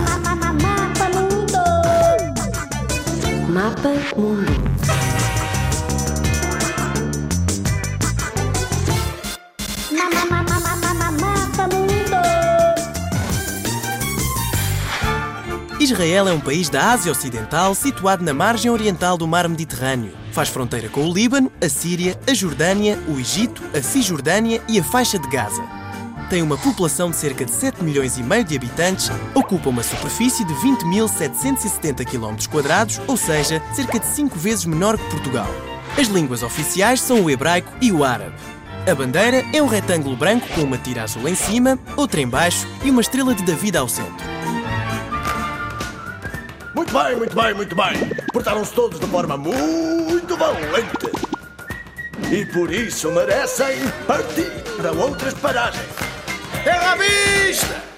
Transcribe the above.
Mapa Mundo. Mapa Mundo. Israel é um país da Ásia Ocidental situado na margem oriental do Mar Mediterrâneo. Faz fronteira com o Líbano, a Síria, a Jordânia, o Egito, a Cisjordânia e a faixa de Gaza. Tem uma população de cerca de 7 milhões e meio de habitantes, ocupa uma superfície de 20.770 km, ou seja, cerca de 5 vezes menor que Portugal. As línguas oficiais são o hebraico e o árabe. A bandeira é um retângulo branco com uma tira azul em cima, outra em baixo e uma estrela de David ao centro. Muito bem, muito bem, muito bem. Portaram-se todos de forma muito valente. E por isso merecem partir para outras paragens. is that?